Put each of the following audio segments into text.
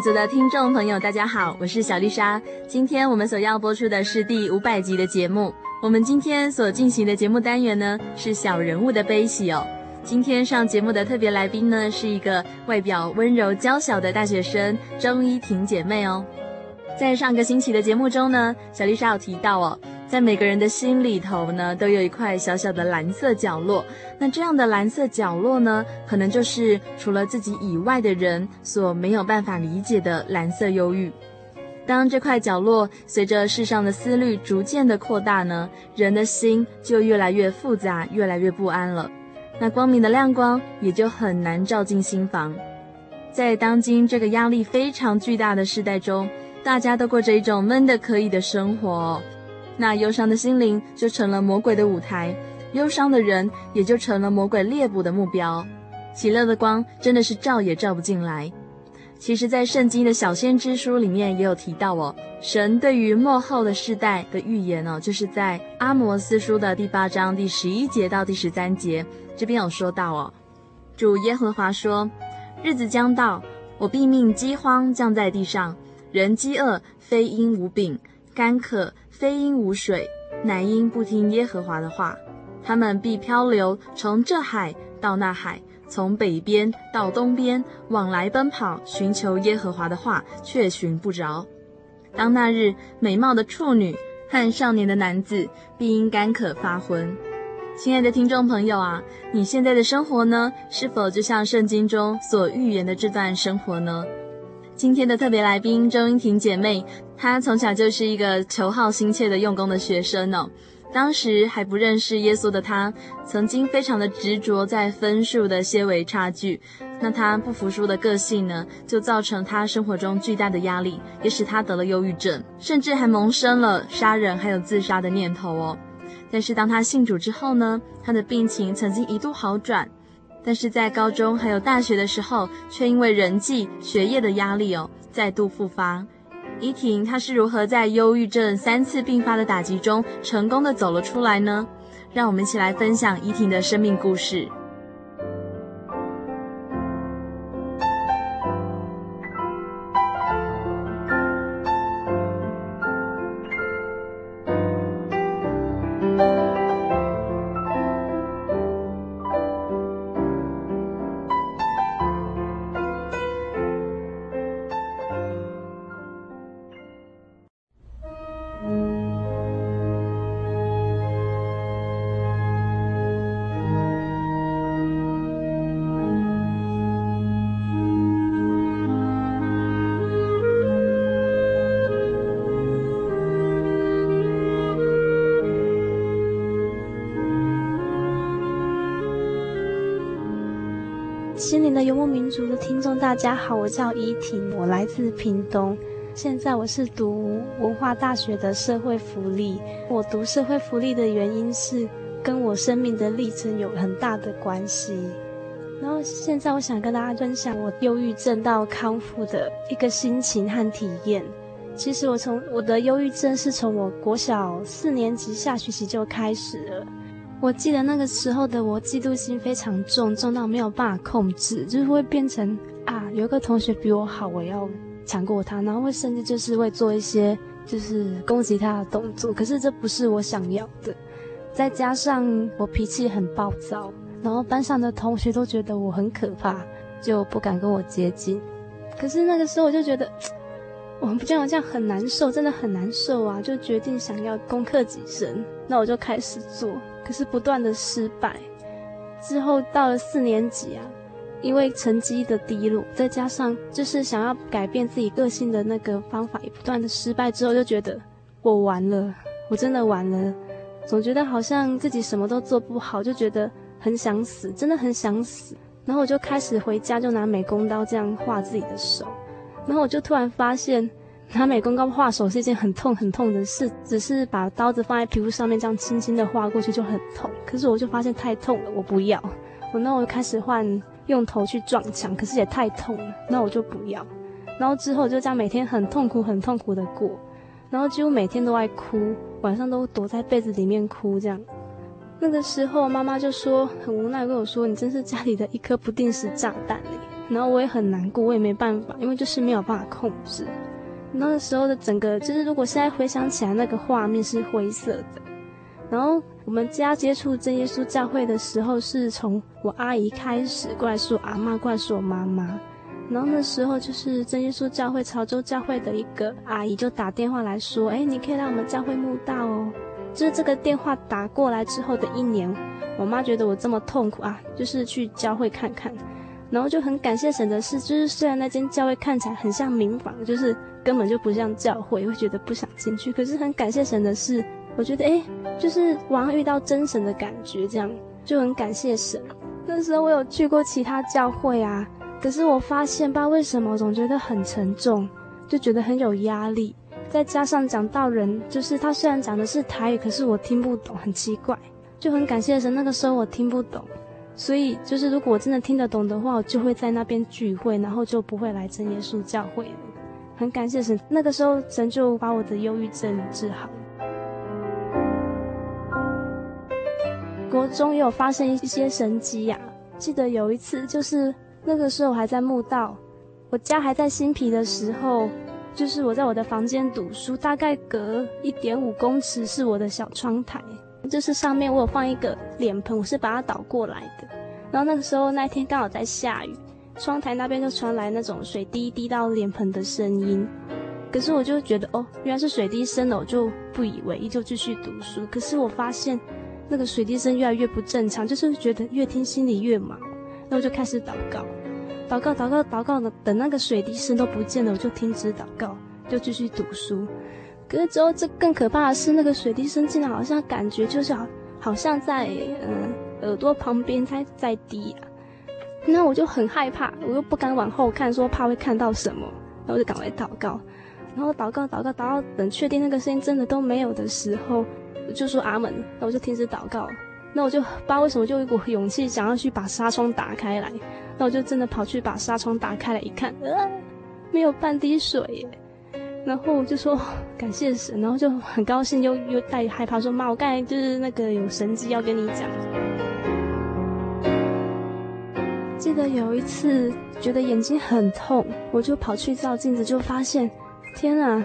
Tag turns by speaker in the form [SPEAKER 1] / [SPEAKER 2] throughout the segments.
[SPEAKER 1] 组的听众朋友，大家好，我是小丽莎。今天我们所要播出的是第五百集的节目。我们今天所进行的节目单元呢，是小人物的悲喜哦。今天上节目的特别来宾呢，是一个外表温柔娇小的大学生钟依婷姐妹哦。在上个星期的节目中呢，小丽莎有提到哦。在每个人的心里头呢，都有一块小小的蓝色角落。那这样的蓝色角落呢，可能就是除了自己以外的人所没有办法理解的蓝色忧郁。当这块角落随着世上的思虑逐渐的扩大呢，人的心就越来越复杂，越来越不安了。那光明的亮光也就很难照进心房。在当今这个压力非常巨大的时代中，大家都过着一种闷得可以的生活。那忧伤的心灵就成了魔鬼的舞台，忧伤的人也就成了魔鬼猎捕的目标。喜乐的光真的是照也照不进来。其实，在圣经的小先知书里面也有提到哦，神对于末后的世代的预言哦，就是在阿摩斯书的第八章第十一节到第十三节这边有说到哦，主耶和华说：日子将到，我必命饥荒降在地上，人饥饿非因无饼，干渴。非因无水，乃因不听耶和华的话。他们必漂流，从这海到那海，从北边到东边，往来奔跑，寻求耶和华的话，却寻不着。当那日，美貌的处女和少年的男子必因干渴发昏。亲爱的听众朋友啊，你现在的生活呢，是否就像圣经中所预言的这段生活呢？今天的特别来宾周英婷姐妹，她从小就是一个求好心切的用功的学生哦。当时还不认识耶稣的她，曾经非常的执着在分数的些微差距。那她不服输的个性呢，就造成她生活中巨大的压力，也使她得了忧郁症，甚至还萌生了杀人还有自杀的念头哦。但是当她信主之后呢，她的病情曾经一度好转。但是在高中还有大学的时候，却因为人际、学业的压力哦，再度复发。依婷她是如何在忧郁症三次并发的打击中，成功的走了出来呢？让我们一起来分享依婷的生命故事。
[SPEAKER 2] 灵的听众，大家好，我叫依婷，我来自屏东，现在我是读文化大学的社会福利。我读社会福利的原因是跟我生命的历程有很大的关系。然后现在我想跟大家分享我忧郁症到康复的一个心情和体验。其实我从我的忧郁症是从我国小四年级下学期就开始了。我记得那个时候的我嫉妒心非常重，重到没有办法控制，就是会变成啊，有一个同学比我好，我要强过他，然后会甚至就是会做一些就是攻击他的动作。可是这不是我想要的。再加上我脾气很暴躁，然后班上的同学都觉得我很可怕，就不敢跟我接近。可是那个时候我就觉得，我们不这样这样很难受，真的很难受啊！就决定想要攻克己身，那我就开始做，可是不断的失败。之后到了四年级啊，因为成绩的低落，再加上就是想要改变自己个性的那个方法也不断的失败，之后就觉得我完了，我真的完了。总觉得好像自己什么都做不好，就觉得很想死，真的很想死。然后我就开始回家，就拿美工刀这样画自己的手。然后我就突然发现，拿美工刀画手是一件很痛很痛的事。只是把刀子放在皮肤上面，这样轻轻的划过去就很痛。可是我就发现太痛了，我不要。我那我就开始换用头去撞墙，可是也太痛了，那我就不要。然后之后就这样每天很痛苦很痛苦的过。然后几乎每天都爱哭，晚上都躲在被子里面哭。这样，那个时候妈妈就说很无奈跟我说：“你真是家里的一颗不定时炸弹欸。”然后我也很难过，我也没办法，因为就是没有办法控制。那个时候的整个，就是如果现在回想起来，那个画面是灰色的。然后我们家接触真耶稣教会的时候，是从我阿姨开始过来说阿嬷，过来说我妈妈。然后那时候就是真耶稣教会潮州教会的一个阿姨就打电话来说，哎，你可以来我们教会慕道哦。就是这个电话打过来之后的一年，我妈觉得我这么痛苦啊，就是去教会看看。然后就很感谢神的是，就是虽然那间教会看起来很像民房，就是根本就不像教会，会觉得不想进去。可是很感谢神的是，我觉得哎，就是我要遇到真神的感觉，这样就很感谢神。那时候我有去过其他教会啊。可是我发现，不知道为什么，我总觉得很沉重，就觉得很有压力。再加上讲道人，就是他虽然讲的是台语，可是我听不懂，很奇怪。就很感谢神，那个时候我听不懂，所以 就是如果我真的听得懂的话，我就会在那边聚会，然后就不会来真耶稣教会了。很感谢神，那个时候神就把我的忧郁症治好。国中也有发生一些神迹呀，记得有一次就是。那个时候我还在墓道，我家还在新皮的时候，就是我在我的房间读书，大概隔一点五公尺是我的小窗台，就是上面我有放一个脸盆，我是把它倒过来的。然后那个时候那天刚好在下雨，窗台那边就传来那种水滴滴到脸盆的声音，可是我就觉得哦，原来是水滴声了，我就不以为意，就继续读书。可是我发现那个水滴声越来越不正常，就是觉得越听心里越毛。然后我就开始祷告，祷告，祷告，祷告的，等那个水滴声都不见了，我就停止祷告，就继续读书。可是之后，这更可怕的是，那个水滴声竟然好像感觉就是好，好像在嗯耳朵旁边在在滴啊。那我就很害怕，我又不敢往后看，说怕会看到什么，然后就赶快祷告，然后祷告，祷告，祷告，等确定那个声音真的都没有的时候，我就说阿门，那我就停止祷告。那我就不知道为什么就有一股勇气想要去把纱窗打开来，那我就真的跑去把纱窗打开来一看，呃，没有半滴水耶，然后我就说感谢神，然后就很高兴又又带害怕说妈，我刚才就是那个有神迹要跟你讲。记得有一次觉得眼睛很痛，我就跑去照镜子，就发现天啊，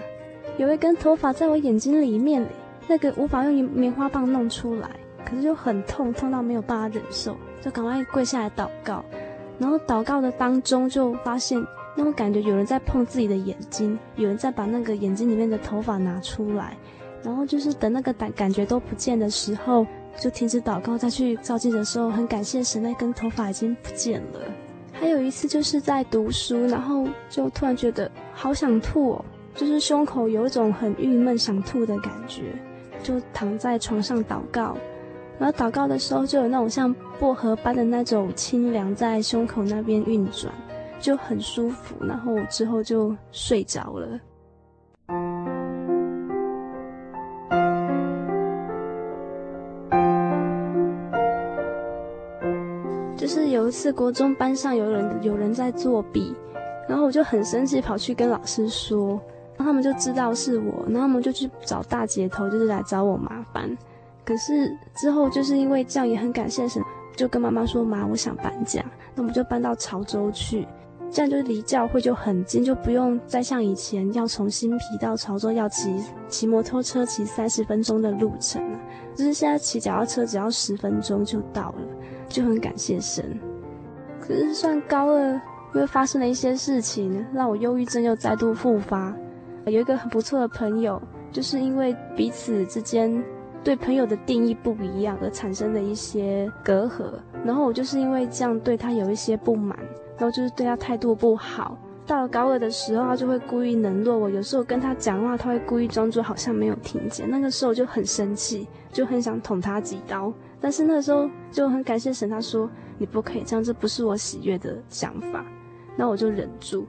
[SPEAKER 2] 有一根头发在我眼睛里面，那个无法用棉花棒弄出来。可是就很痛，痛到没有办法忍受，就赶快跪下来祷告。然后祷告的当中，就发现那种感觉，有人在碰自己的眼睛，有人在把那个眼睛里面的头发拿出来。然后就是等那个感感觉都不见的时候，就停止祷告，再去照镜的时候，很感谢神，那根头发已经不见了。还有一次就是在读书，然后就突然觉得好想吐哦，就是胸口有一种很郁闷想吐的感觉，就躺在床上祷告。然后祷告的时候，就有那种像薄荷般的那种清凉在胸口那边运转，就很舒服。然后之后就睡着了。就是有一次国中班上有人有人在作弊，然后我就很生气，跑去跟老师说。然后他们就知道是我，然后他们就去找大姐头，就是来找我麻烦。可是之后就是因为这样，也很感谢神，就跟妈妈说：“妈，我想搬家，那我们就搬到潮州去，这样就离教会就很近，就不用再像以前要从新埤到潮州要骑骑摩托车骑三十分钟的路程了，就是现在骑脚踏车只要十分钟就到了，就很感谢神。可是算高二，因为发生了一些事情，让我忧郁症又再度复发。有一个很不错的朋友，就是因为彼此之间。”对朋友的定义不一样而产生的一些隔阂，然后我就是因为这样对他有一些不满，然后就是对他态度不好。到了高二的时候，他就会故意冷落我。有时候跟他讲话，他会故意装作好像没有听见。那个时候就很生气，就很想捅他几刀。但是那时候就很感谢神，他说你不可以这样，这不是我喜悦的想法。那我就忍住。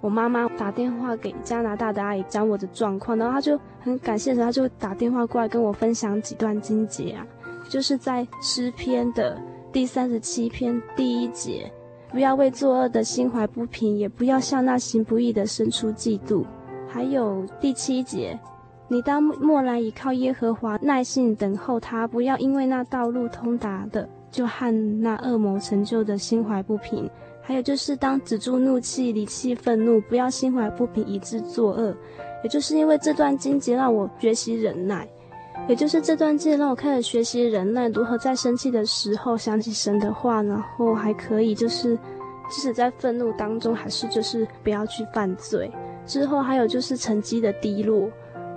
[SPEAKER 2] 我妈妈打电话给加拿大的阿姨讲我的状况，然后她就很感谢神，她就打电话过来跟我分享几段经节啊，就是在诗篇的第三十七篇第一节，不要为作恶的心怀不平，也不要向那行不义的生出嫉妒。还有第七节，你当默然倚靠耶和华，耐心等候他，不要因为那道路通达的，就和那恶魔成就的心怀不平。还有就是，当止住怒气，离弃愤怒，不要心怀不平，以致作恶。也就是因为这段经节让我学习忍耐，也就是这段经节让我开始学习忍耐，如何在生气的时候想起神的话，然后还可以就是，即使在愤怒当中，还是就是不要去犯罪。之后还有就是成绩的低落，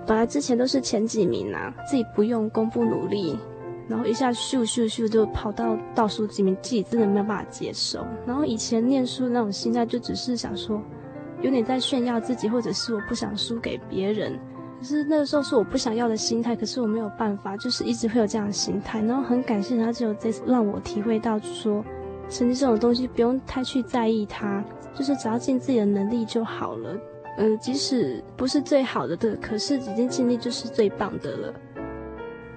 [SPEAKER 2] 本来之前都是前几名啊，自己不用功不努力。然后一下咻咻咻就跑到倒数几名，自己真的没有办法接受。然后以前念书那种心态，就只是想说，有点在炫耀自己，或者是我不想输给别人。可是那个时候是我不想要的心态，可是我没有办法，就是一直会有这样的心态。然后很感谢他，只有这次让我体会到说，成绩这种东西不用太去在意它，就是只要尽自己的能力就好了。嗯，即使不是最好的的，可是已经尽力就是最棒的了。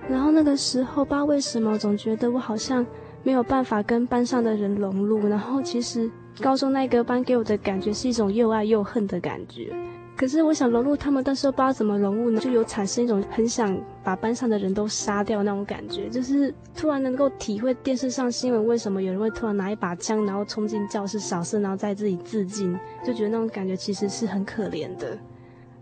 [SPEAKER 2] 然后那个时候，不知道为什么，总觉得我好像没有办法跟班上的人融入。然后其实高中那个班给我的感觉是一种又爱又恨的感觉。可是我想融入他们，但是又不知道怎么融入呢，就有产生一种很想把班上的人都杀掉那种感觉。就是突然能够体会电视上新闻为什么有人会突然拿一把枪，然后冲进教室扫射，然后再自己自尽，就觉得那种感觉其实是很可怜的。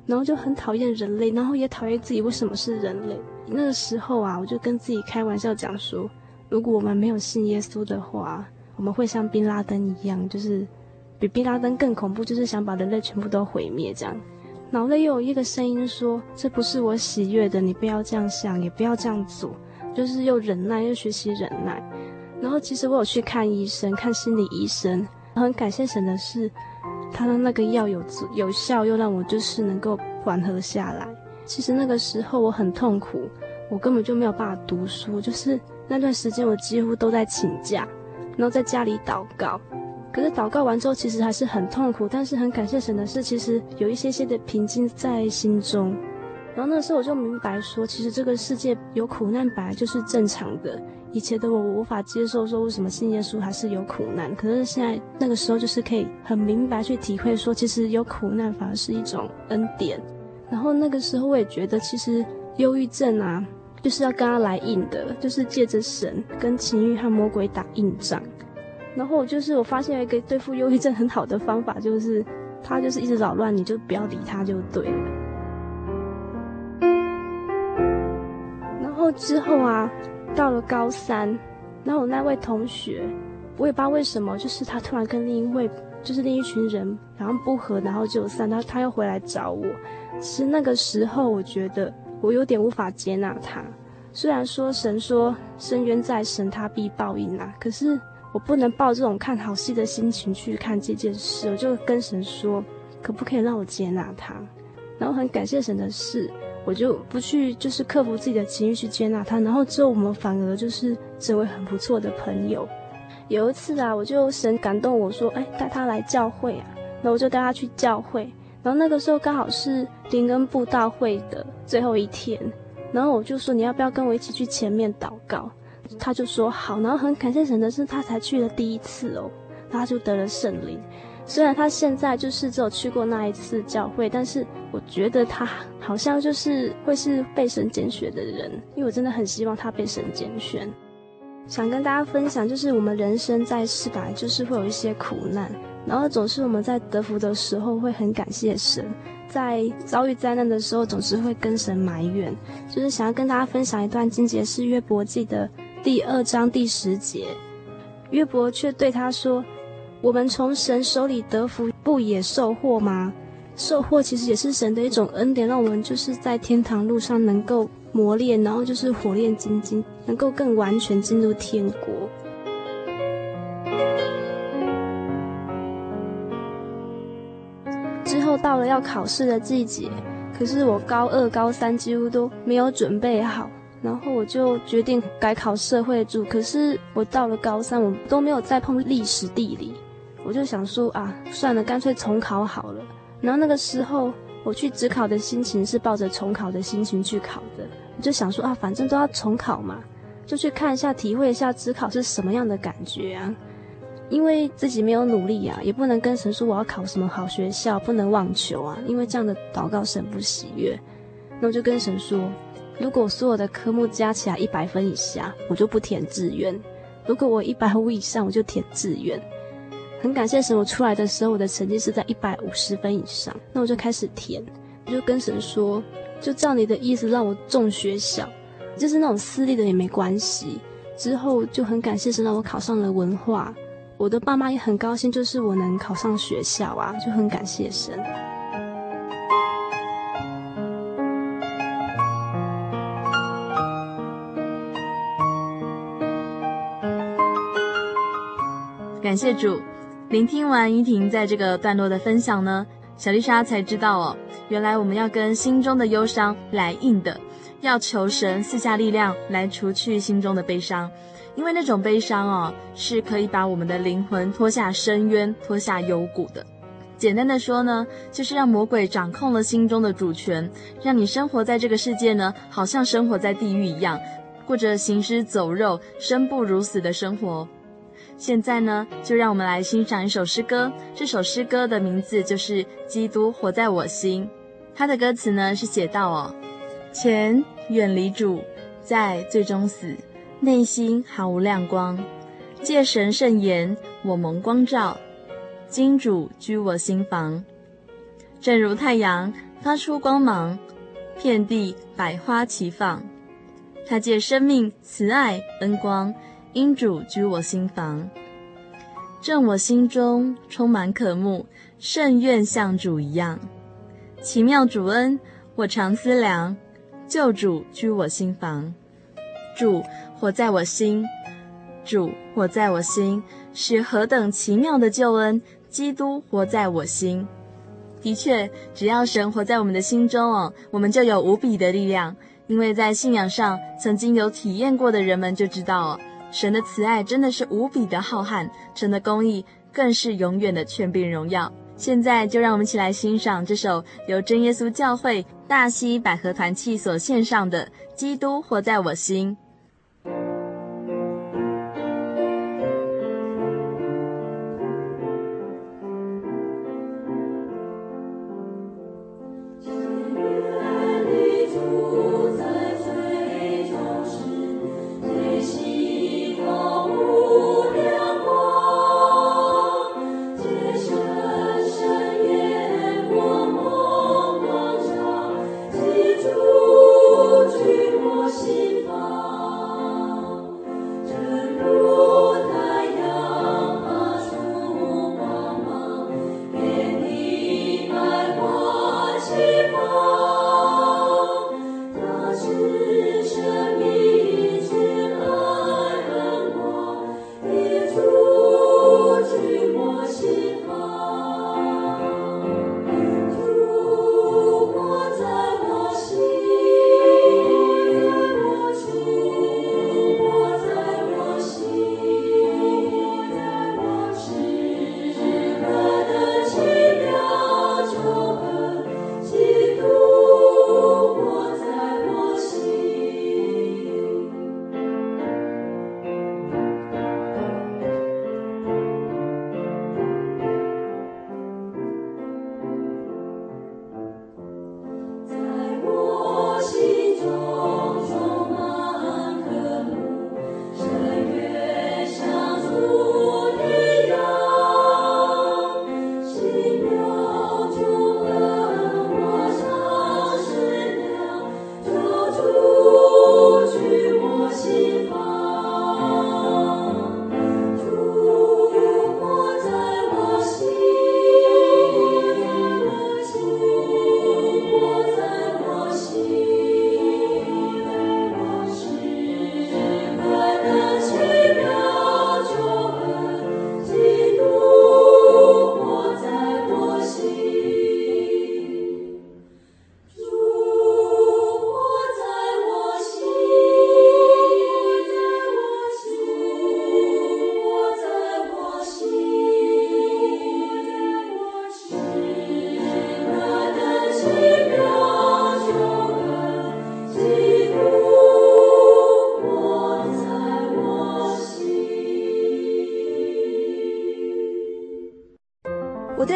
[SPEAKER 2] 然后就很讨厌人类，然后也讨厌自己为什么是人类。那个时候啊，我就跟自己开玩笑讲说，如果我们没有信耶稣的话，我们会像宾拉登一样，就是比宾拉登更恐怖，就是想把人类全部都毁灭这样。脑内又有一个声音说，这不是我喜悦的，你不要这样想，也不要这样做，就是又忍耐又学习忍耐。然后其实我有去看医生，看心理医生，很感谢神的是。他的那个药有有效，又让我就是能够缓和下来。其实那个时候我很痛苦，我根本就没有办法读书，就是那段时间我几乎都在请假，然后在家里祷告。可是祷告完之后，其实还是很痛苦，但是很感谢神的是，其实有一些些的平静在心中。然后那时候我就明白说，其实这个世界有苦难本来就是正常的。以前的我无法接受，说为什么信耶稣还是有苦难。可是现在那个时候，就是可以很明白去体会，说其实有苦难反而是一种恩典。然后那个时候我也觉得，其实忧郁症啊，就是要跟他来硬的，就是借着神跟情欲和魔鬼打硬仗。然后就是我发现一个对付忧郁症很好的方法，就是他就是一直扰乱，你就不要理他就对了。然后之后啊。到了高三，然后我那位同学，我也不知道为什么，就是他突然跟另一位，就是另一群人，然后不和，然后就散，他他又回来找我。其实那个时候，我觉得我有点无法接纳他。虽然说神说深渊在神，他必报应啊，可是我不能抱这种看好戏的心情去看这件事。我就跟神说，可不可以让我接纳他？然后很感谢神的是。我就不去，就是克服自己的情绪去接纳他，然后之后我们反而就是成为很不错的朋友。有一次啊，我就神感动我说，哎，带他来教会啊，然后我就带他去教会。然后那个时候刚好是灵恩布道会的最后一天，然后我就说你要不要跟我一起去前面祷告？他就说好。然后很感谢神的是，他才去了第一次哦，他就得了圣灵。虽然他现在就是只有去过那一次教会，但是我觉得他好像就是会是被神拣选的人，因为我真的很希望他被神拣选。想跟大家分享，就是我们人生在世本来就是会有一些苦难，然后总是我们在得福的时候会很感谢神，在遭遇灾难的时候总是会跟神埋怨。就是想要跟大家分享一段经节，是约伯记的第二章第十节，约伯却对他说。我们从神手里得福，不也受祸吗？受祸其实也是神的一种恩典，让我们就是在天堂路上能够磨练，然后就是火炼金经，能够更完全进入天国。之后到了要考试的季节，可是我高二、高三几乎都没有准备好，然后我就决定改考社会组。可是我到了高三，我都没有再碰历史、地理。我就想说啊，算了，干脆重考好了。然后那个时候我去职考的心情是抱着重考的心情去考的。我就想说啊，反正都要重考嘛，就去看一下，体会一下职考是什么样的感觉啊。因为自己没有努力啊，也不能跟神说我要考什么好学校，不能妄求啊，因为这样的祷告神不喜悦。那我就跟神说，如果所有的科目加起来一百分以下，我就不填志愿；如果我一百五以上，我就填志愿。很感谢神，我出来的时候，我的成绩是在一百五十分以上。那我就开始填，我就跟神说，就照你的意思让我中学校，就是那种私立的也没关系。之后就很感谢神让我考上了文化，我的爸妈也很高兴，就是我能考上学校啊，就很感谢神。
[SPEAKER 1] 感谢主。聆听完依婷在这个段落的分享呢，小丽莎才知道哦，原来我们要跟心中的忧伤来硬的，要求神赐下力量来除去心中的悲伤，因为那种悲伤哦，是可以把我们的灵魂拖下深渊、拖下幽谷的。简单的说呢，就是让魔鬼掌控了心中的主权，让你生活在这个世界呢，好像生活在地狱一样，过着行尸走肉、生不如死的生活。现在呢，就让我们来欣赏一首诗歌。这首诗歌的名字就是《基督活在我心》。它的歌词呢是写到：哦，前远离主，在最终死，内心毫无亮光。借神圣言，我蒙光照。今主居我心房，正如太阳发出光芒，遍地百花齐放。他借生命、慈爱、恩光。因主居我心房，正我心中充满渴慕，甚愿像主一样。奇妙主恩，我常思量。救主居我心房，主活在我心，主活在我心，是何等奇妙的救恩！基督活在我心，的确，只要神活在我们的心中哦，我们就有无比的力量。因为在信仰上曾经有体验过的人们就知道哦。神的慈爱真的是无比的浩瀚，神的公义更是永远的权柄荣耀。现在就让我们一起来欣赏这首由真耶稣教会大西百合团契所献上的《基督活在我心》。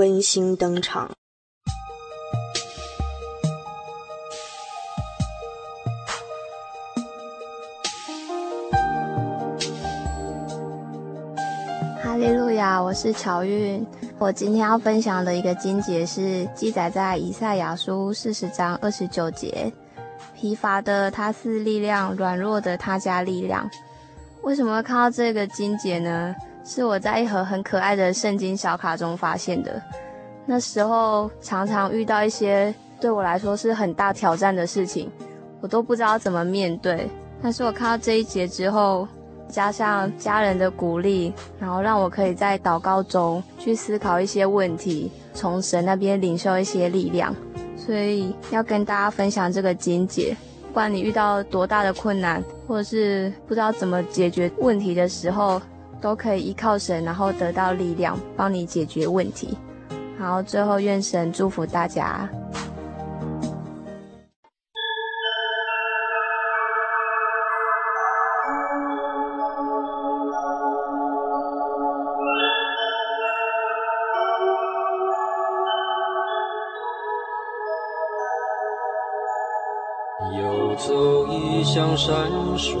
[SPEAKER 3] 温馨登场。
[SPEAKER 4] 哈利路亚我是乔韵，我今天要分享的一个经节是记载在以赛亚书四十章二十九节：疲乏的他赐力量，软弱的他加力量。为什么会看到这个经节呢？是我在一盒很可爱的圣经小卡中发现的。那时候常常遇到一些对我来说是很大挑战的事情，我都不知道怎么面对。但是我看到这一节之后，加上家人的鼓励，然后让我可以在祷告中去思考一些问题，从神那边领受一些力量。所以要跟大家分享这个经节，不管你遇到多大的困难，或者是不知道怎么解决问题的时候，都可以依靠神，然后得到力量，帮你解决问题。好最后愿神祝福大家。
[SPEAKER 5] 向山水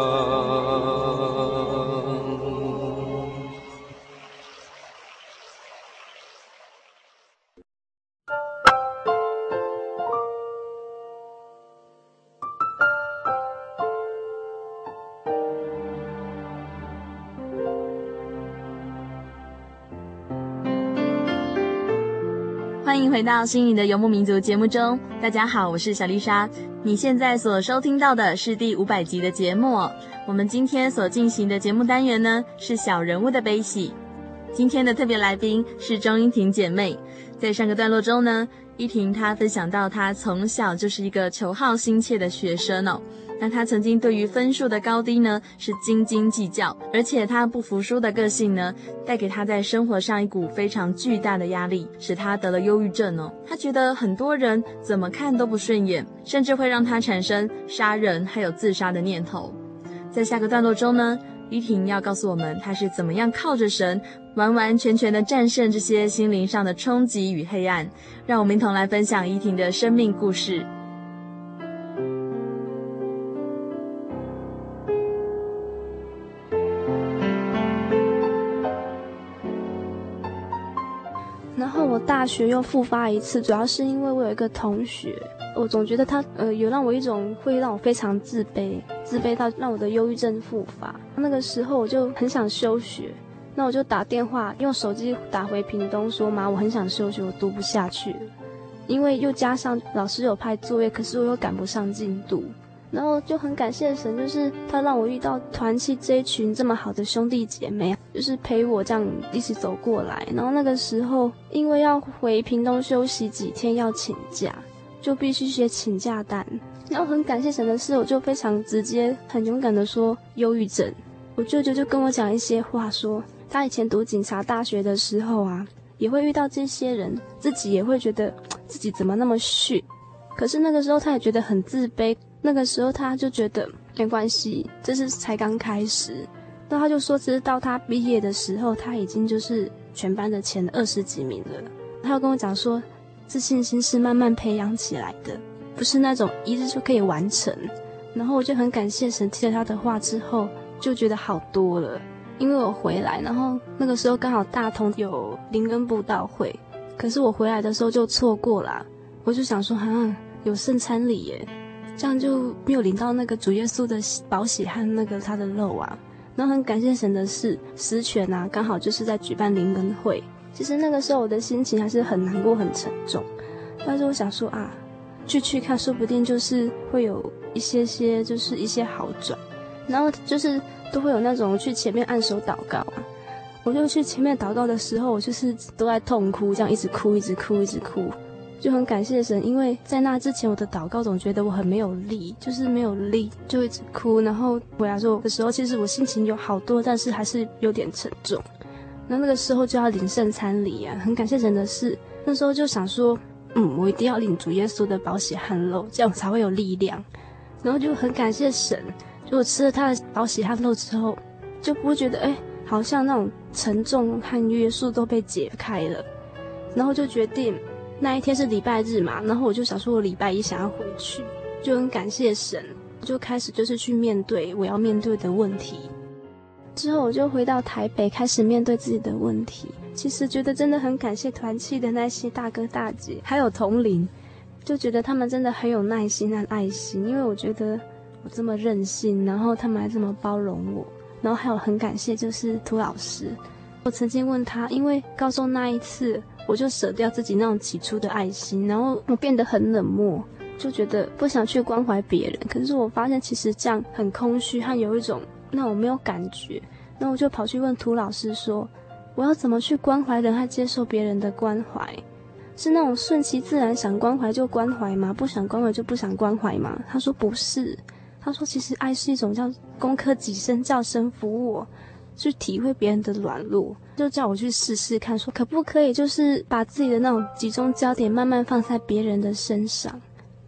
[SPEAKER 1] 回到《心灵的游牧民族》节目中，大家好，我是小丽莎。你现在所收听到的是第五百集的节目。我们今天所进行的节目单元呢，是小人物的悲喜。今天的特别来宾是钟英婷姐妹。在上个段落中呢，依婷她分享到，她从小就是一个求好心切的学生哦。那他曾经对于分数的高低呢，是斤斤计较，而且他不服输的个性呢，带给他在生活上一股非常巨大的压力，使他得了忧郁症哦。他觉得很多人怎么看都不顺眼，甚至会让他产生杀人还有自杀的念头。在下个段落中呢，依婷要告诉我们他是怎么样靠着神，完完全全的战胜这些心灵上的冲击与黑暗。让我们一同来分享依婷的生命故事。
[SPEAKER 2] 大学又复发一次，主要是因为我有一个同学，我总觉得他呃有让我一种会让我非常自卑，自卑到让我的忧郁症复发。那个时候我就很想休学，那我就打电话用手机打回屏东说，妈，我很想休学，我读不下去，因为又加上老师有派作业，可是我又赶不上进度。然后就很感谢神，就是他让我遇到团契这一群这么好的兄弟姐妹，就是陪我这样一起走过来。然后那个时候，因为要回屏东休息几天要请假，就必须写请假单。然后很感谢神的是，我就非常直接、很勇敢的说忧郁症。我舅舅就跟我讲一些话说，他以前读警察大学的时候啊，也会遇到这些人，自己也会觉得自己怎么那么逊。可是那个时候他也觉得很自卑。那个时候他就觉得没关系，这是才刚开始，那他就说，直到他毕业的时候，他已经就是全班的前二十几名了。他又跟我讲说，自信心是慢慢培养起来的，不是那种一日就可以完成。然后我就很感谢神，听了他的话之后，就觉得好多了。因为我回来，然后那个时候刚好大同有灵恩布道会，可是我回来的时候就错过了。我就想说，啊，有圣餐礼耶，这样就没有领到那个主耶稣的宝血和那个他的肉啊。然后很感谢神的是，十全啊，刚好就是在举办灵恩会。其实那个时候我的心情还是很难过、很沉重。但是我想说啊，去去看，说不定就是会有一些些，就是一些好转。然后就是都会有那种去前面按手祷告啊。我就去前面祷告的时候，我就是都在痛哭，这样一直哭，一直哭，一直哭。就很感谢神，因为在那之前我的祷告总觉得我很没有力，就是没有力，就一直哭。然后回来说的时候，其实我心情有好多，但是还是有点沉重。那那个时候就要领圣餐礼啊，很感谢神的是，那时候就想说，嗯，我一定要领主耶稣的宝血汗肉，这样才会有力量。然后就很感谢神，就我吃了他的宝血汗肉之后，就不会觉得哎，好像那种沉重和约束都被解开了，然后就决定。那一天是礼拜日嘛，然后我就想说，我礼拜一想要回去，就很感谢神，就开始就是去面对我要面对的问题。之后我就回到台北，开始面对自己的问题。其实觉得真的很感谢团契的那些大哥大姐，还有同龄，就觉得他们真的很有耐心和爱心。因为我觉得我这么任性，然后他们还这么包容我，然后还有很感谢就是涂老师。我曾经问他，因为高中那一次。我就舍掉自己那种起初的爱心，然后我变得很冷漠，就觉得不想去关怀别人。可是我发现其实这样很空虚，和有一种那我没有感觉。那我就跑去问涂老师说：“我要怎么去关怀人，和接受别人的关怀？是那种顺其自然，想关怀就关怀吗？不想关怀就不想关怀吗？”他说：“不是。”他说：“其实爱是一种叫攻克己身，叫神服我。”去体会别人的软弱，就叫我去试试看，说可不可以，就是把自己的那种集中焦点慢慢放在别人的身上。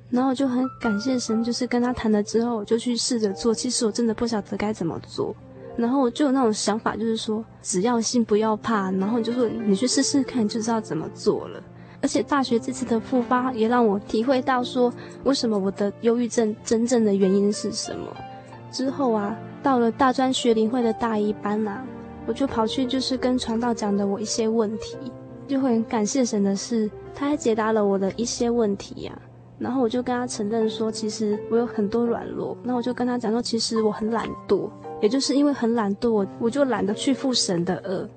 [SPEAKER 2] 然后我就很感谢神，就是跟他谈了之后，我就去试着做。其实我真的不晓得该怎么做，然后我就有那种想法，就是说只要信，不要怕。然后你就说你去试试看，就知道怎么做了。而且大学这次的复发也让我体会到说，为什么我的忧郁症真正的原因是什么。之后啊。到了大专学灵会的大一班呐、啊，我就跑去就是跟传道讲的我一些问题，就会很感谢神的是，他还解答了我的一些问题呀、然后我就跟他承认说，其实我有很多软弱。那我就跟他讲说，其实我很懒惰，也就是因为很懒惰，我我就懒得去负神的轭。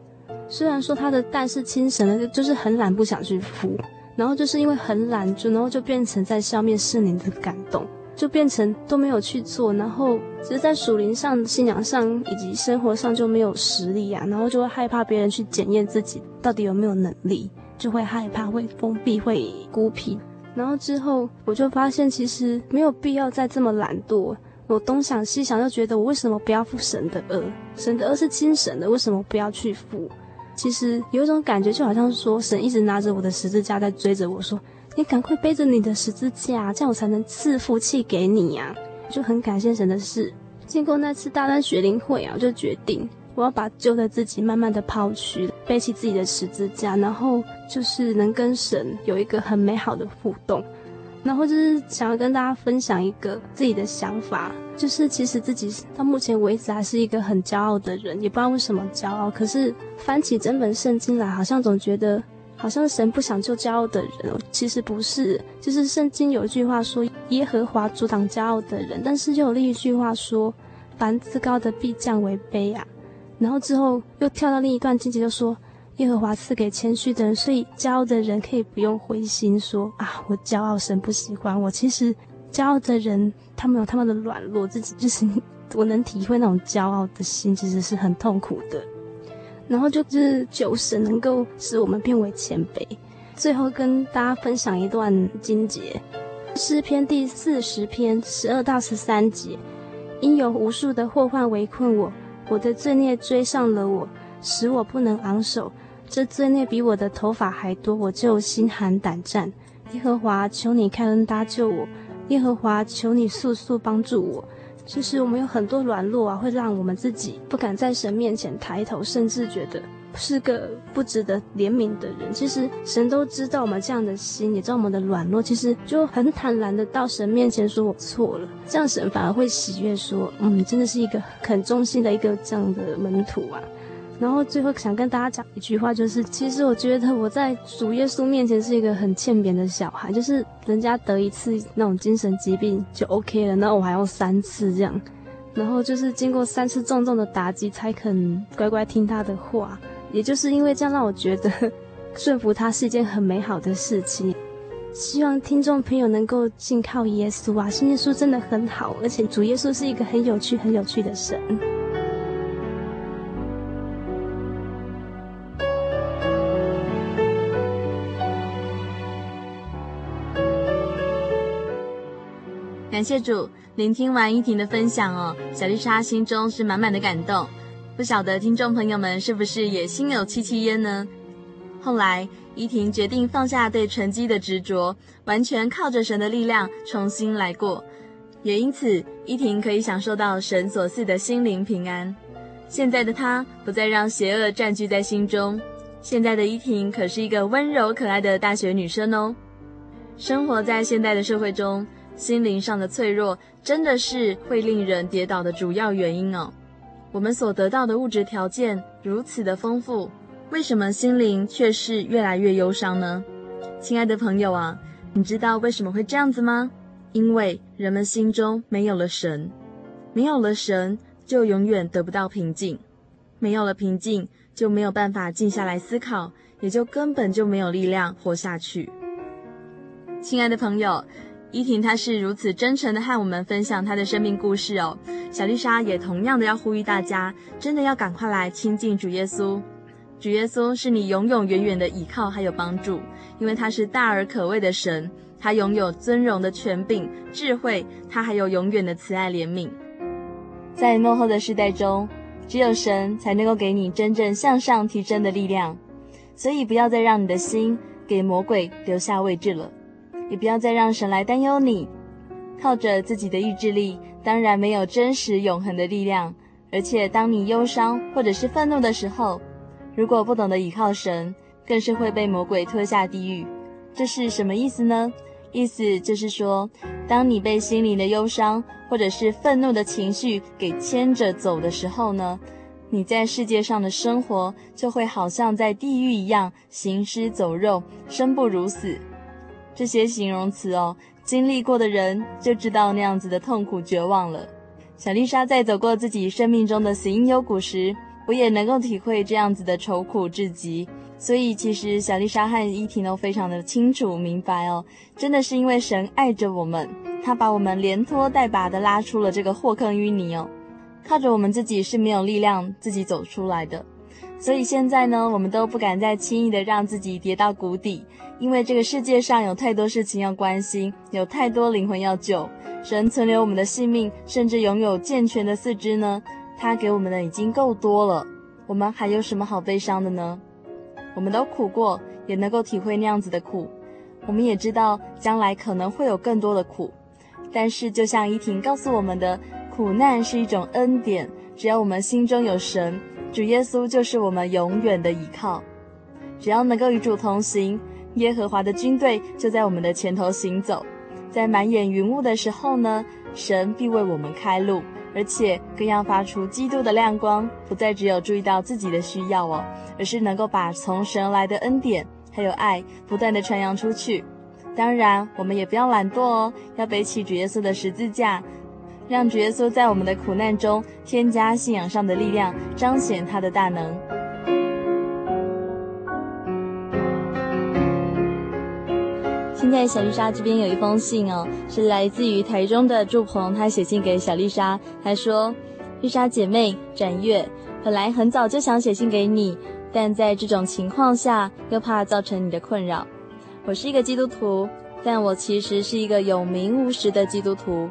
[SPEAKER 2] 虽然说他的担是亲神的，就是很懒，不想去负。然后就是因为很懒，就然后就变成在消灭圣灵的感动。就变成都没有去做，然后只是在属灵上、信仰上以及生活上就没有实力啊，然后就会害怕别人去检验自己到底有没有能力，就会害怕、会封闭、会孤僻。然后之后我就发现，其实没有必要再这么懒惰。我东想西想，就觉得我为什么不要负神的轭？神的轭是精神的，为什么不要去负？其实有一种感觉，就好像说神一直拿着我的十字架在追着我说。你赶快背着你的十字架，这样我才能赐福气给你呀！就很感谢神的事。经过那次大专学灵会啊，我就决定我要把旧的自己慢慢的抛去，背起自己的十字架，然后就是能跟神有一个很美好的互动。然后就是想要跟大家分享一个自己的想法，就是其实自己到目前为止还是一个很骄傲的人，也不知道为什么骄傲。可是翻起整本圣经来，好像总觉得。好像神不想救骄傲的人，其实不是。就是圣经有一句话说：“耶和华阻挡骄傲的人。”但是又有另一句话说：“凡自高的必降为卑啊。”然后之后又跳到另一段经节，就说：“耶和华赐给谦虚的人。”所以骄傲的人可以不用灰心，说啊，我骄傲，神不喜欢我。其实骄傲的人，他们有他们的软弱，自己就是我能体会那种骄傲的心，其实是很痛苦的。然后就是酒神能够使我们变为谦卑。最后跟大家分享一段经节，诗篇第四十篇十二到十三节：因有无数的祸患围困我，我的罪孽追上了我，使我不能昂首。这罪孽比我的头发还多，我就心寒胆战。耶和华，求你开恩搭救我；耶和华，求你速速帮助我。其实我们有很多软弱啊，会让我们自己不敢在神面前抬头，甚至觉得是个不值得怜悯的人。其实神都知道我们这样的心，也知道我们的软弱，其实就很坦然的到神面前说：“我错了。”这样神反而会喜悦，说：“嗯，真的是一个很忠心的一个这样的门徒啊。”然后最后想跟大家讲一句话，就是其实我觉得我在主耶稣面前是一个很欠扁的小孩，就是人家得一次那种精神疾病就 OK 了，那我还要三次这样，然后就是经过三次重重的打击才肯乖乖听他的话，也就是因为这样让我觉得 顺服他是一件很美好的事情。希望听众朋友能够信靠耶稣啊，信耶稣真的很好，而且主耶稣是一个很有趣、很有趣的神。
[SPEAKER 1] 感谢主，聆听完依婷的分享哦，小丽莎心中是满满的感动。不晓得听众朋友们是不是也心有戚戚焉呢？后来依婷决定放下对成绩的执着，完全靠着神的力量重新来过，也因此依婷可以享受到神所赐的心灵平安。现在的她不再让邪恶占据在心中，现在的依婷可是一个温柔可爱的大学女生哦。生活在现代的社会中。心灵上的脆弱，真的是会令人跌倒的主要原因哦。我们所得到的物质条件如此的丰富，为什么心灵却是越来越忧伤呢？亲爱的朋友啊，你知道为什么会这样子吗？因为人们心中没有了神，没有了神，就永远得不到平静，没有了平静，就没有办法静下来思考，也就根本就没有力量活下去。亲爱的朋友。依婷，她是如此真诚的和我们分享她的生命故事哦。小丽莎也同样的要呼吁大家，真的要赶快来亲近主耶稣。主耶稣是你永永远远的依靠还有帮助，因为他是大而可畏的神，他拥有尊荣的权柄、智慧，他还有永远的慈爱怜悯。在末后的世代中，只有神才能够给你真正向上提升的力量，所以不要再让你的心给魔鬼留下位置了。也不要再让神来担忧你，靠着自己的意志力，当然没有真实永恒的力量。而且，当你忧伤或者是愤怒的时候，如果不懂得倚靠神，更是会被魔鬼拖下地狱。这是什么意思呢？意思就是说，当你被心灵的忧伤或者是愤怒的情绪给牵着走的时候呢，你在世界上的生活就会好像在地狱一样，行尸走肉，生不如死。这些形容词哦，经历过的人就知道那样子的痛苦绝望了。小丽莎在走过自己生命中的死荫幽谷时，我也能够体会这样子的愁苦至极。所以其实小丽莎和依婷都非常的清楚明白哦，真的是因为神爱着我们，他把我们连拖带拔的拉出了这个祸坑淤泥哦，靠着我们自己是没有力量自己走出来的。所以现在呢，我们都不敢再轻易的让自己跌到谷底，因为这个世界上有太多事情要关心，有太多灵魂要救。神存留我们的性命，甚至拥有健全的四肢呢，他给我们的已经够多了。我们还有什么好悲伤的呢？我们都苦过，也能够体会那样子的苦。我们也知道将来可能会有更多的苦，但是就像依婷告诉我们的，苦难是一种恩典，只要我们心中有神。主耶稣就是我们永远的依靠，只要能够与主同行，耶和华的军队就在我们的前头行走。在满眼云雾的时候呢，神必为我们开路，而且更要发出基督的亮光，不再只有注意到自己的需要哦，而是能够把从神来的恩典还有爱不断地传扬出去。当然，我们也不要懒惰哦，要背起主耶稣的十字架。让主耶稣在我们的苦难中添加信仰上的力量，彰显他的大能。现在小丽莎这边有一封信哦，是来自于台中的祝鹏，他写信给小丽莎，他说：“丽莎姐妹，展月，本来很早就想写信给你，但在这种情况下又怕造成你的困扰。我是一个基督徒，但我其实是一个有名无实的基督徒。”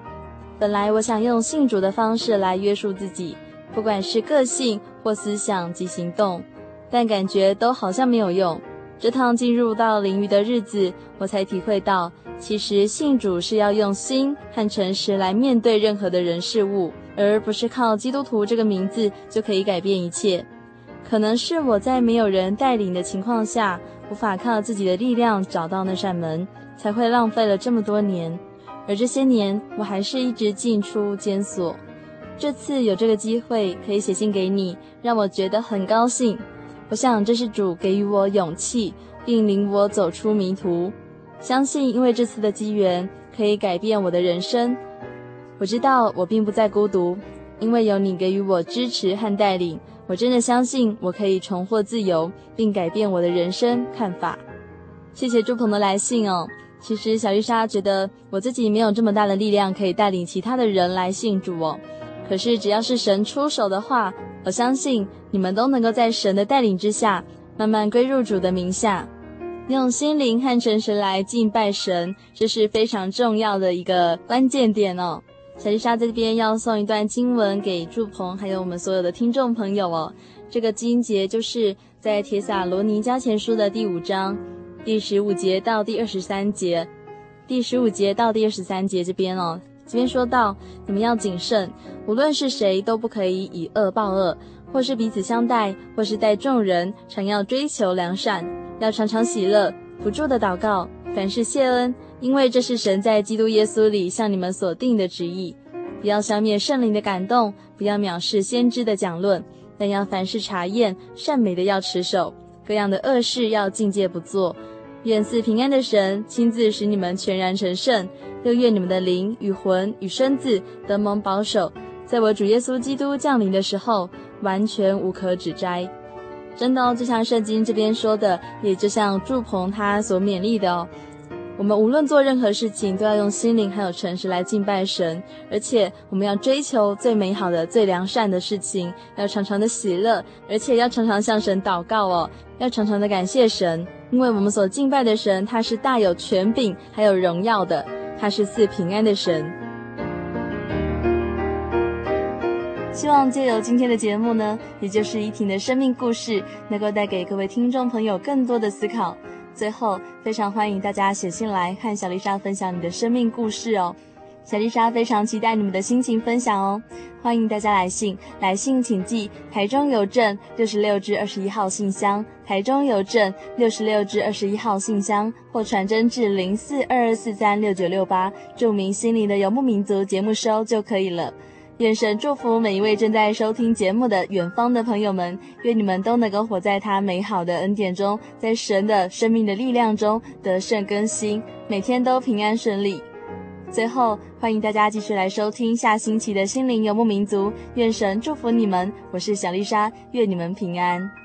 [SPEAKER 1] 本来我想用信主的方式来约束自己，不管是个性或思想及行动，但感觉都好像没有用。这趟进入到灵伃的日子，我才体会到，其实信主是要用心和诚实来面对任何的人事物，而不是靠基督徒这个名字就可以改变一切。可能是我在没有人带领的情况下，无法靠自己的力量找到那扇门，才会浪费了这么多年。而这些年，我还是一直进出监所。这次有这个机会可以写信给你，让我觉得很高兴。我想这是主给予我勇气，并领我走出迷途。相信因为这次的机缘，可以改变我的人生。我知道我并不再孤独，因为有你给予我支持和带领。我真的相信我可以重获自由，并改变我的人生看法。谢谢朱鹏的来信哦。其实小丽莎觉得我自己没有这么大的力量可以带领其他的人来信主哦。可是只要是神出手的话，我相信你们都能够在神的带领之下，慢慢归入主的名下，用心灵和诚实来敬拜神，这是非常重要的一个关键点哦。小丽莎在这边要送一段经文给祝鹏，还有我们所有的听众朋友哦。这个经节就是在铁撒罗尼迦前书的第五章第十五节到第二十三节，第十五节到第二十三节这边哦。这边说到，你们要谨慎，无论是谁都不可以以恶报恶，或是彼此相待，或是待众人，常要追求良善，要常常喜乐，不住的祷告，凡事谢恩，因为这是神在基督耶稣里向你们所定的旨意。不要消灭圣灵的感动，不要藐视先知的讲论，但要凡事查验，善美的要持守，各样的恶事要禁戒不做。愿赐平安的神亲自使你们全然成圣，又愿你们的灵与魂与身子得蒙保守，在我主耶稣基督降临的时候，完全无可指摘。真的哦，就像圣经这边说的，也就像祝鹏他所勉励的哦。我们无论做任何事情，都要用心灵还有诚实来敬拜神，而且我们要追求最美好的、最良善的事情，要常常的喜乐，而且要常常向神祷告哦，要常常的感谢神，因为我们所敬拜的神，他是大有权柄还有荣耀的，他是赐平安的神。希望借由今天的节目呢，也就是依婷的生命故事，能够带给各位听众朋友更多的思考。最后，非常欢迎大家写信来和小丽莎分享你的生命故事哦。小丽莎非常期待你们的心情分享哦。欢迎大家来信，来信请寄台中邮政六十六至二十一号信箱，台中邮政六十六至二十一号信箱，或传真至零四二二四三六九六八，注明“心灵的游牧民族”节目收就可以了。愿神祝福每一位正在收听节目的远方的朋友们，愿你们都能够活在他美好的恩典中，在神的生命的力量中得胜更新，每天都平安顺利。最后，欢迎大家继续来收听下星期的心灵游牧民族。愿神祝福你们，我是小丽莎，愿你们平安。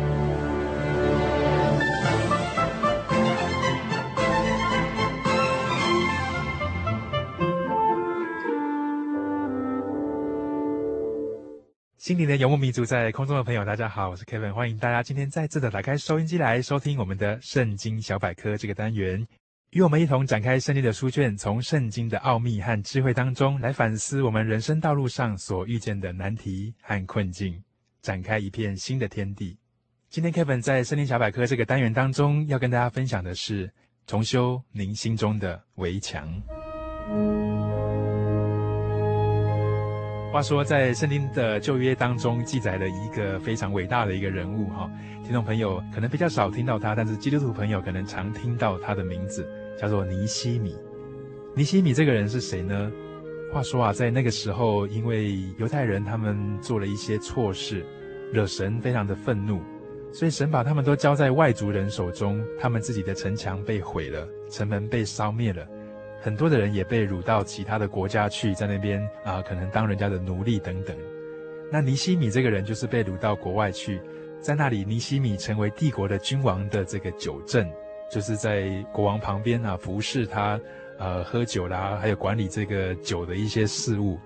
[SPEAKER 6] 心灵的游牧民族，在空中的朋友，大家好，我是 Kevin，欢迎大家今天再次的打开收音机来收听我们的圣经小百科这个单元，与我们一同展开圣经的书卷，从圣经的奥秘和智慧当中来反思我们人生道路上所遇见的难题和困境，展开一片新的天地。今天 Kevin 在圣经小百科这个单元当中要跟大家分享的是重修您心中的围墙。话说，在圣经的旧约当中记载了一个非常伟大的一个人物哈，听众朋友可能比较少听到他，但是基督徒朋友可能常听到他的名字，叫做尼希米。尼希米这个人是谁呢？话说啊，在那个时候，因为犹太人他们做了一些错事，惹神非常的愤怒，所以神把他们都交在外族人手中，他们自己的城墙被毁了，城门被烧灭了。很多的人也被掳到其他的国家去，在那边啊、可能当人家的奴隶等等。那尼西米这个人就是被掳到国外去，在那里，尼西米成为帝国的君王的这个酒政，就是在国王旁边啊，服侍他，呃，喝酒啦，还有管理这个酒的一些事务。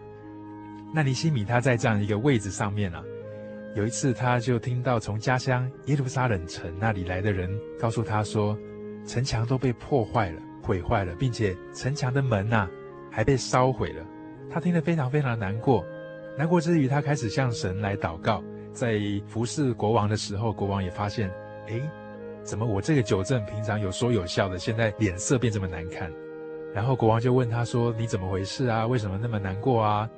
[SPEAKER 6] 那尼西米他在这样一个位置上面啊，有一次他就听到从家乡耶路撒冷城那里来的人告诉他说，城墙都被破坏了。毁坏了，并且城墙的门呐、还被烧毁了。他听得非常非常难过，难过之余，他开始向神来祷告。在服侍国王的时候，国王也发现，诶，怎么我这个酒政平常有说有笑的，现在脸色变这么难看？然后国王就问他说：“你怎么回事啊？为什么那么难过啊？”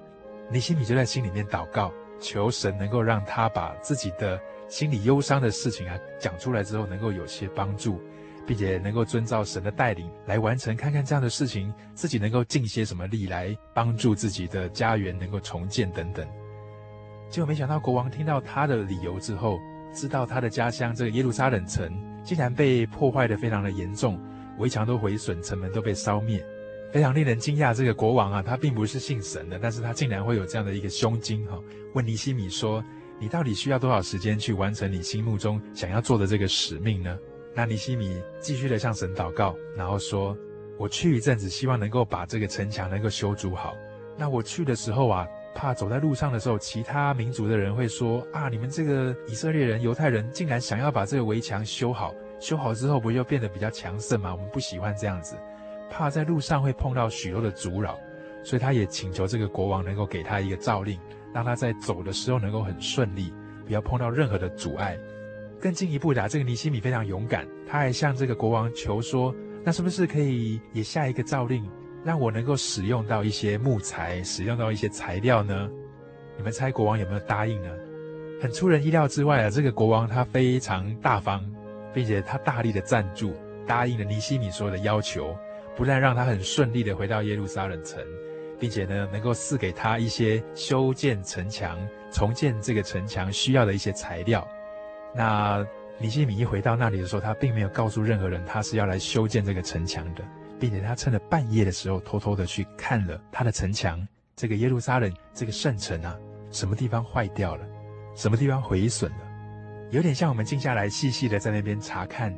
[SPEAKER 6] 尼希米就在心里面祷告，求神能够让他把自己的心里忧伤的事情啊讲出来之后，能够有些帮助。并且能够遵照神的带领来完成，看看这样的事情，自己能够尽些什么力来帮助自己的家园能够重建等等。结果没想到国王听到他的理由之后，知道他的家乡这个耶路撒冷城竟然被破坏得非常的严重，围墙都毁损，城门都被烧灭。非常令人惊讶，这个国王啊，他并不是信神的，但是他竟然会有这样的一个胸襟哈。问尼西米说：“你到底需要多少时间去完成你心目中想要做的这个使命呢？”那尼西米继续的向神祷告，然后说：“我去一阵子，希望能够把这个城墙能够修筑好。那我去的时候啊，怕走在路上的时候，其他民族的人会说：啊，你们这个以色列人、犹太人竟然想要把这个围墙修好，修好之后不就变得比较强盛吗？我们不喜欢这样子。”怕在路上会碰到许多的阻扰，所以他也请求这个国王能够给他一个诏令，让他在走的时候能够很顺利，不要碰到任何的阻碍。更进一步的，这个尼西米非常勇敢，他还向这个国王求说：“那是不是可以也下一个诏令，让我能够使用到一些木材，使用到一些材料呢？”你们猜国王有没有答应呢？很出人意料之外啊，这个国王他非常大方，并且他大力的赞助，答应了尼西米所有的要求。不但让他很顺利的回到耶路撒冷城，并且呢，能够赐给他一些修建城墙、重建这个城墙需要的一些材料。那尼西米一回到那里的时候，他并没有告诉任何人他是要来修建这个城墙的，并且他趁着半夜的时候，偷偷的去看了他的城墙，这个耶路撒冷这个圣城啊，什么地方坏掉了，什么地方毁损了，有点像我们静下来细细的在那边查看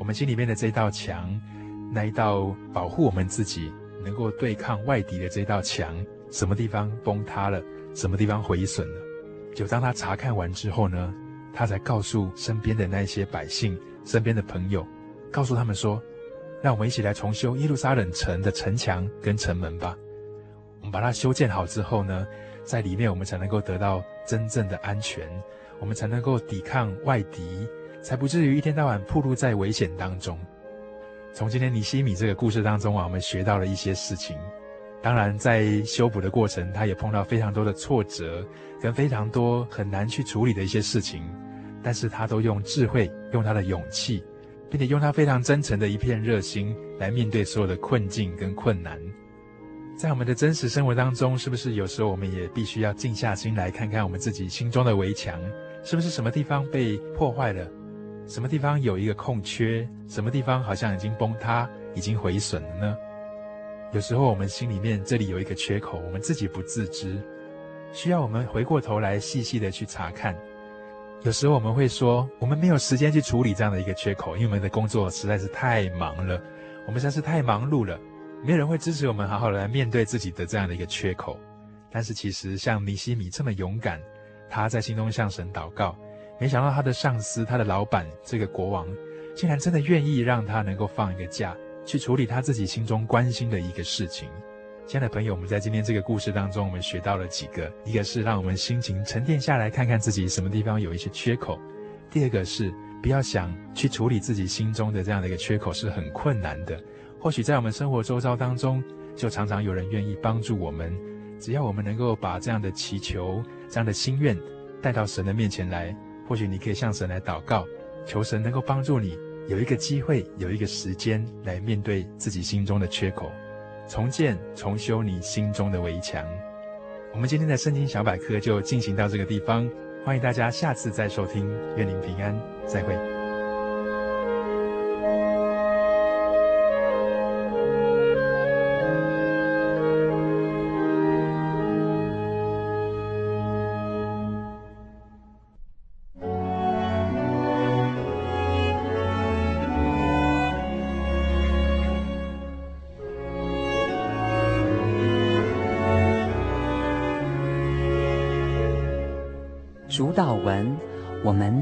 [SPEAKER 6] 我们心里面的这道墙。那一道保护我们自己，能够对抗外敌的这道墙，什么地方崩塌了，什么地方毁损了？就当他查看完之后呢，他才告诉身边的那些百姓、身边的朋友，告诉他们说：“让我们一起来重修耶路撒冷城的城墙跟城门吧。我们把它修建好之后呢，在里面我们才能够得到真正的安全，我们才能够抵抗外敌，才不至于一天到晚暴露在危险当中。”从今天尼西米这个故事当中啊，我们学到了一些事情。当然，在修补的过程，他也碰到非常多的挫折，跟非常多很难去处理的一些事情。但是他都用智慧，用他的勇气，并且用他非常真诚的一片热心来面对所有的困境跟困难。在我们的真实生活当中，是不是有时候我们也必须要静下心来看看我们自己心中的围墙，是不是什么地方被破坏了？什么地方有一个空缺？什么地方好像已经崩塌、已经毁损了呢？有时候我们心里面这里有一个缺口，我们自己不自知，需要我们回过头来细细的去查看。有时候我们会说，我们没有时间去处理这样的一个缺口，因为我们的工作实在是太忙了，我们实在是太忙碌了，没有人会支持我们好好的来面对自己的这样的一个缺口。但是其实像尼西米这么勇敢，他在心中向神祷告。没想到他的上司，他的老板，这个国王，竟然真的愿意让他能够放一个假，去处理他自己心中关心的一个事情。亲爱的朋友，我们在今天这个故事当中，我们学到了几个：一个是让我们心情沉淀下来，看看自己什么地方有一些缺口；第二个是不要想去处理自己心中的这样的一个缺口是很困难的。或许在我们生活周遭当中，就常常有人愿意帮助我们，只要我们能够把这样的祈求、这样的心愿带到神的面前来。或许你可以向神来祷告，求神能够帮助你有一个机会，有一个时间来面对自己心中的缺口，重建、重修你心中的围墙。我们今天的圣经小百科就进行到这个地方，欢迎大家下次再收听。愿您平安，再
[SPEAKER 7] 会。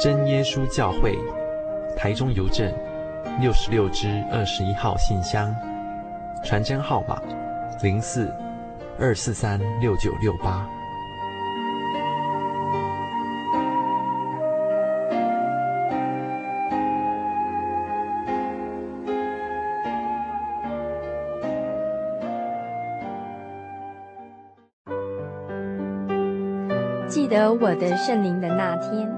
[SPEAKER 8] 真耶稣教会，台中邮政六十六支二十一号信箱，传真号码零四二四三六九六八。
[SPEAKER 9] 记得我的圣灵的那天。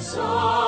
[SPEAKER 6] so